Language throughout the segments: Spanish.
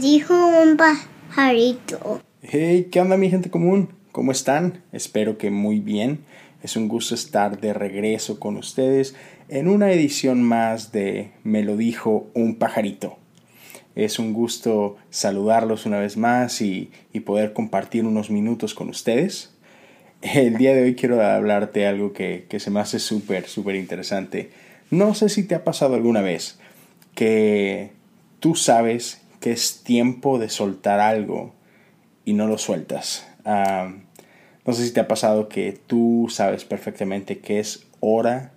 Dijo un pajarito. Hey, ¿qué onda mi gente común? ¿Cómo están? Espero que muy bien. Es un gusto estar de regreso con ustedes en una edición más de Me lo dijo un pajarito. Es un gusto saludarlos una vez más y, poder compartir unos minutos con ustedes. El día de hoy quiero hablarte algo que, que se me hace súper, súper interesante. No sé si te ha pasado alguna vez que tú sabes que es tiempo de soltar algo y no lo sueltas. no sé si te ha pasado que tú sabes perfectamente que es hora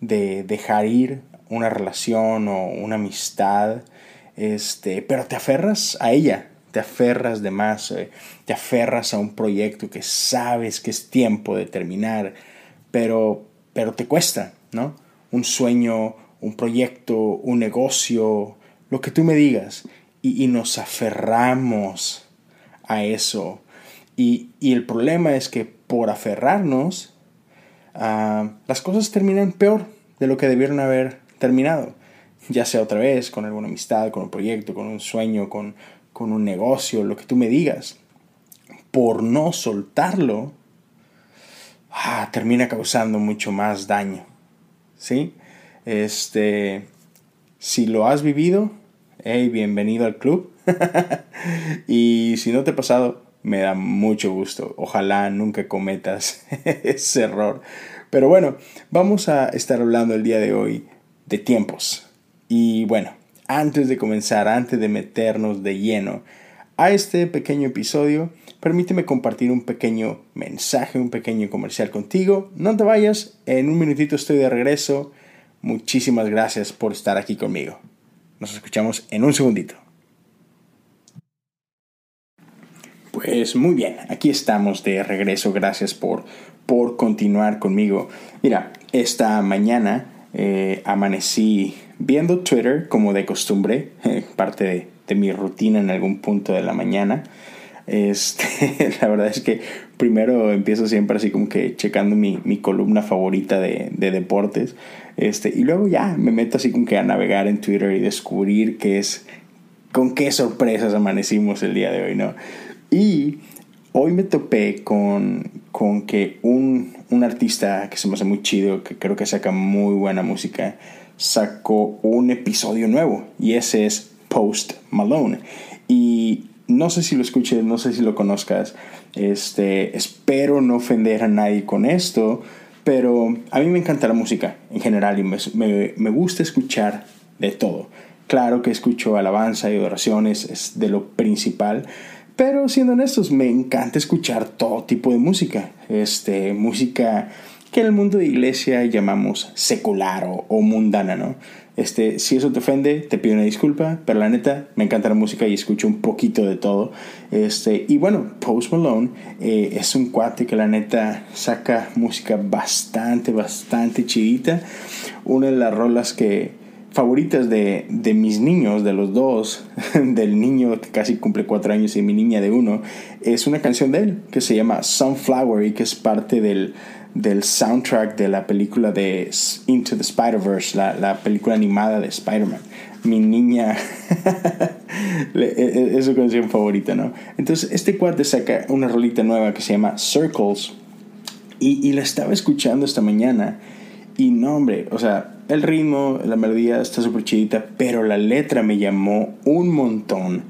de dejar ir una relación o una amistad, este, pero te aferras a ella, te aferras de más, eh, te aferras a un proyecto que sabes que es tiempo de terminar, pero, pero te cuesta, ¿no? Un sueño, un proyecto, un negocio, lo que tú me digas, y, nos aferramos a eso. Y, el problema es que por aferrarnos, ah, las cosas terminan peor de lo que debieron haber terminado. Ya sea otra vez con alguna amistad, con un proyecto, con un sueño, con, con un negocio, lo que tú me digas. Por no soltarlo, ah, termina causando mucho más daño. ¿Sí? Este, si lo has vivido, hey, bienvenido al club. y si no te ha pasado, me da mucho gusto. Ojalá nunca cometas ese error. Pero bueno, vamos a estar hablando el día de hoy de tiempos. Y bueno, antes de comenzar, antes de meternos de lleno a este pequeño episodio, permíteme compartir un pequeño mensaje, un pequeño comercial contigo. No te vayas, en un minutito estoy de regreso. Muchísimas gracias por estar aquí conmigo. Nos escuchamos en un segundito. Pues muy bien, aquí estamos de regreso. Gracias por, por continuar conmigo. Mira, esta mañana eh, amanecí viendo Twitter como de costumbre, parte de, de, mi rutina en algún punto de la mañana. Este, la verdad es que primero empiezo siempre así como que checando mi, mi columna favorita de, de, deportes. Este, y luego ya me meto así como que a navegar en Twitter y descubrir qué es, con qué sorpresas amanecimos el día de hoy, ¿no? Y hoy me topé con, con que un, un artista que se me hace muy chido, que creo que saca muy buena música, sacó un episodio nuevo y ese es Post Malone. Y no sé si lo escuches, no sé si lo conozcas. Este, espero no ofender a nadie con esto, pero a mí me encanta la música en general y me, me, gusta escuchar de todo. Claro que escucho alabanza y oraciones, es de lo principal, pero siendo honestos, me encanta escuchar todo tipo de música. Este, música que en el mundo de iglesia llamamos secular o, mundana, ¿no? Este, si eso te ofende, te pido una disculpa, pero la neta, me encanta la música y escucho un poquito de todo. Este, y bueno, Post Malone eh, es un cuate que la neta saca música bastante, bastante chidita. Una de las rolas que favoritas de, de mis niños, de los dos, del niño que casi cumple cuatro años y mi niña de uno, es una canción de él que se llama Sunflower y que es parte del del soundtrack de la película de Into the Spider-Verse, la, la, película animada de Spider-Man. Mi niña e, e, es su canción favorita, ¿no? Entonces, este cuate saca una rolita nueva que se llama Circles y, y la estaba escuchando esta mañana y no, hombre, o sea, el ritmo, la melodía está súper chidita, pero la letra me llamó un montón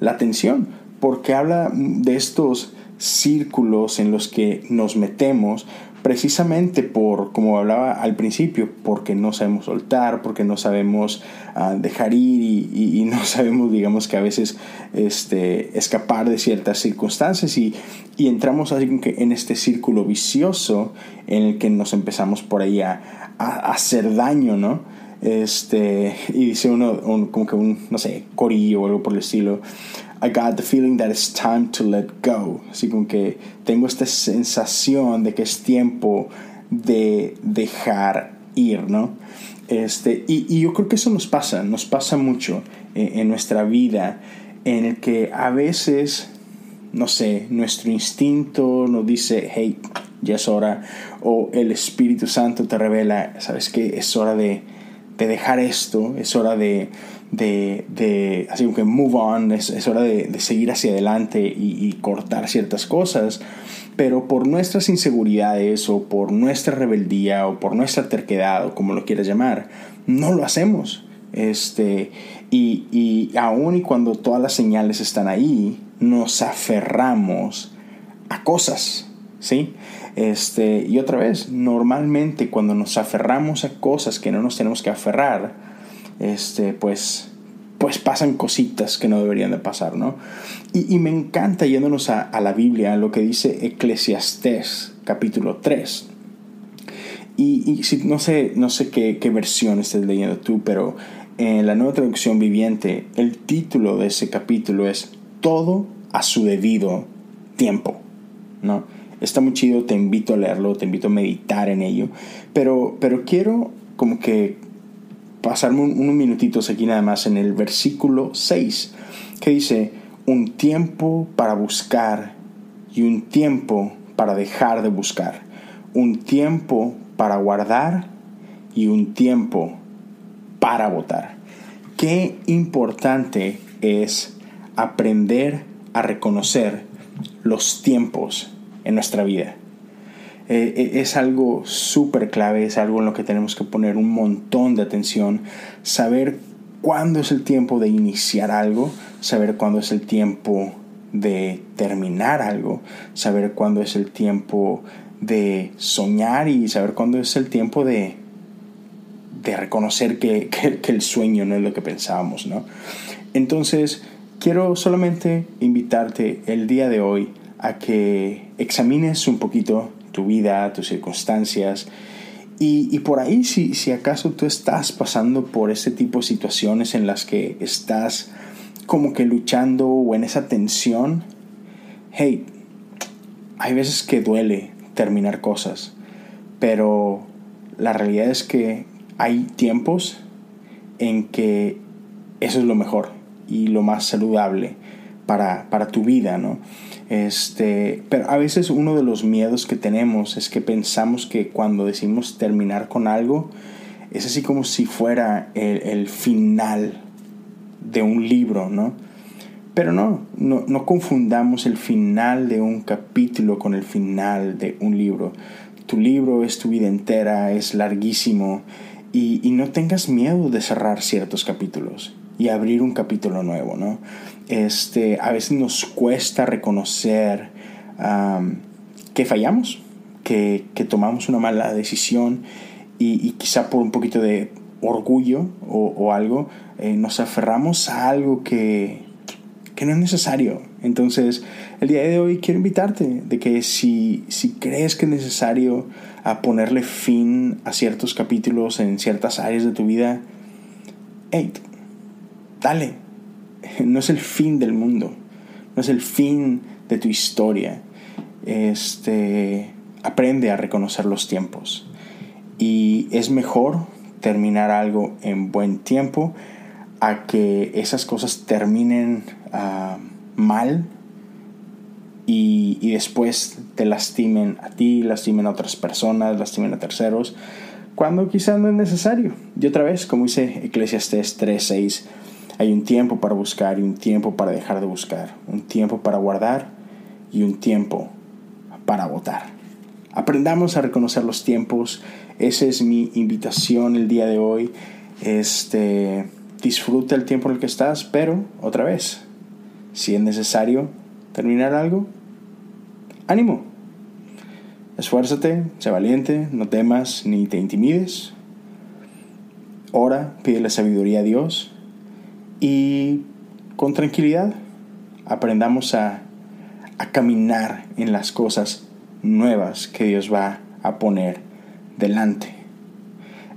la atención porque habla de estos círculos en los que nos metemos precisamente por, como hablaba al principio, porque no sabemos soltar, porque no sabemos ah, dejar ir y, no sabemos, digamos que a veces este, escapar de ciertas circunstancias y, y entramos en este círculo vicioso en el que nos empezamos por ahí a, a hacer daño, ¿no? Este, y dice uno, como que un, no sé, corillo o algo por el estilo. I got the feeling that it's time to let go. Así como que tengo esta sensación de que es tiempo de dejar ir, ¿no? Este, y, y yo creo que eso nos pasa, nos pasa mucho en, en nuestra vida, en el que a veces, no sé, nuestro instinto nos dice, hey, ya es hora, o el Espíritu Santo te revela, sabes que es hora de, de dejar esto, es hora de, de, de así que move on, es, hora de, de, seguir hacia adelante y, y, cortar ciertas cosas, pero por nuestras inseguridades o por nuestra rebeldía o por nuestra terquedad o como lo quieras llamar, no lo hacemos. Este, y, y aún y cuando todas las señales están ahí, nos aferramos a cosas, ¿sí? Este, y otra vez, normalmente cuando nos aferramos a cosas que no nos tenemos que aferrar, este, pues, pues pasan cositas que no deberían de pasar, ¿no? Y, me encanta yéndonos a, la Biblia, lo que dice Eclesiastés capítulo 3. Y, si, no sé, no sé qué, qué versión estés leyendo tú, pero en la nueva traducción viviente, el título de ese capítulo es Todo a su debido tiempo, ¿no? Está muy chido, te invito a leerlo, te invito a meditar en ello, pero, pero quiero como que pasarme unos minutitos aquí nada más en el versículo 6, que dice, un tiempo para buscar y un tiempo para dejar de buscar, un tiempo para guardar y un tiempo para votar. Qué importante es aprender a reconocer los tiempos en nuestra vida. Eh, eh, es algo súper clave, es algo en lo que tenemos que poner un montón de atención, saber cuándo es el tiempo de iniciar algo, saber cuándo es el tiempo de terminar algo, saber cuándo es el tiempo de soñar y saber cuándo es el tiempo de de reconocer que, que, el sueño no es lo que pensábamos, ¿no? Entonces, quiero solamente invitarte el día de hoy a que examines un poquito tu vida, tus circunstancias, y, y, por ahí, si, si acaso tú estás pasando por ese tipo de situaciones en las que estás como que luchando o en esa tensión, hey, hay veces que duele terminar cosas, pero la realidad es que hay tiempos en que eso es lo mejor y lo más saludable para, para tu vida, ¿no? Este, pero a veces uno de los miedos que tenemos es que pensamos que cuando decimos terminar con algo, es así como si fuera el, el final de un libro, ¿no? Pero no, no, no, confundamos el final de un capítulo con el final de un libro. Tu libro es tu vida entera, es larguísimo y, no tengas miedo de cerrar ciertos capítulos y abrir un capítulo nuevo, ¿no? Este, a veces nos cuesta reconocer que fallamos, que, tomamos una mala decisión y, quizá por un poquito de orgullo o, algo, eh, nos aferramos a algo que, que no es necesario. Entonces, el día de hoy quiero invitarte de que si, si crees que es necesario a ponerle fin a ciertos capítulos en ciertas áreas de tu vida, hey, dale. No es el fin del mundo, no es el fin de tu historia. Este, aprende a reconocer los tiempos. Y es mejor terminar algo en buen tiempo a que esas cosas terminen ah, mal y, y, después te lastimen a ti, lastimen a otras personas, lastimen a terceros, cuando quizás no es necesario. Y otra vez, como dice Eclesiastes 3:6, hay un tiempo para buscar y un tiempo para dejar de buscar, un tiempo para guardar y un tiempo para votar. Aprendamos a reconocer los tiempos. Esa es mi invitación el día de hoy. Este, disfruta el tiempo en el que estás, pero otra vez, si es necesario terminar algo, ánimo. Esfuérzate, sé valiente, no temas ni te intimides. Ora, pide la sabiduría a Dios y con tranquilidad aprendamos a, a caminar en las cosas nuevas que Dios va a poner delante.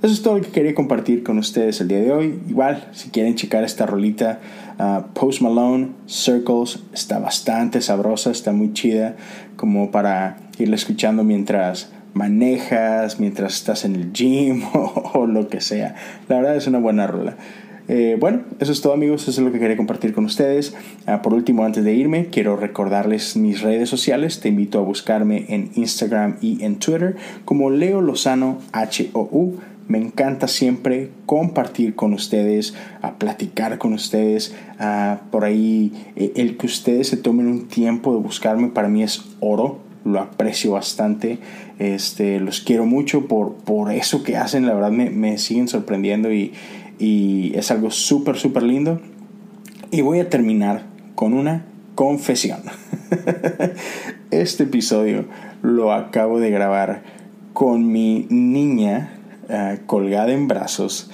Eso es todo lo que quería compartir con ustedes el día de hoy. Igual, si quieren checar esta rolita, uh, Post Malone, Circles, está bastante sabrosa, está muy chida, como para irla escuchando mientras manejas, mientras estás en el gym o, lo que sea. La verdad es una buena rola. Eh, bueno, eso es todo amigos, eso es lo que quería compartir con ustedes. Ah, por último, antes de irme, quiero recordarles mis redes sociales. Te invito a buscarme en Instagram y en Twitter como Leo Lozano H-O-U me encanta siempre compartir con ustedes, a platicar con ustedes, por ahí eh, el que ustedes se tomen un tiempo de buscarme para mí es oro, lo aprecio bastante, este, los quiero mucho por, por eso que hacen, la verdad me, me siguen sorprendiendo y, y es algo súper, súper lindo. Y voy a terminar con una confesión. Este episodio lo acabo de grabar con mi niña ah, colgada en brazos.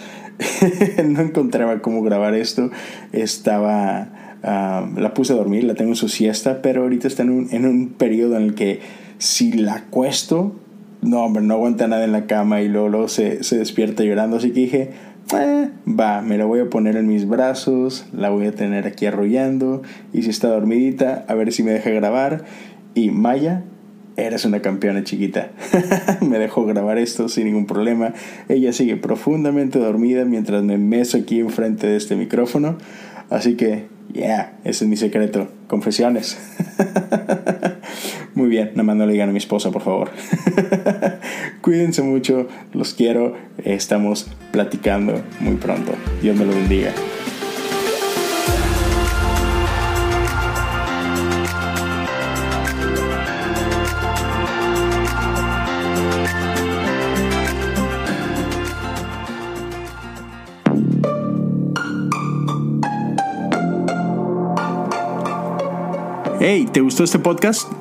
no encontraba cómo grabar esto. Estaba... Ah, la puse a dormir, la tengo en su siesta, pero ahorita está en un, en un periodo en el que si la acuesto, no, hombre, no aguanta nada en la cama y luego, se, se despierta llorando. Así que dije, eh, va, me la voy a poner en mis brazos, la voy a tener aquí arrollando y si está dormidita, a ver si me deja grabar. Y Maya, eres una campeona chiquita. me dejó grabar esto sin ningún problema. Ella sigue profundamente dormida mientras me meso aquí enfrente de este micrófono. Así que, yeah, ese es mi secreto. Confesiones. Muy bien, nada más no le digan a mi esposa, por favor. Cuídense mucho, los quiero. Estamos platicando muy pronto. Dios me lo bendiga. Hey, ¿te gustó este podcast?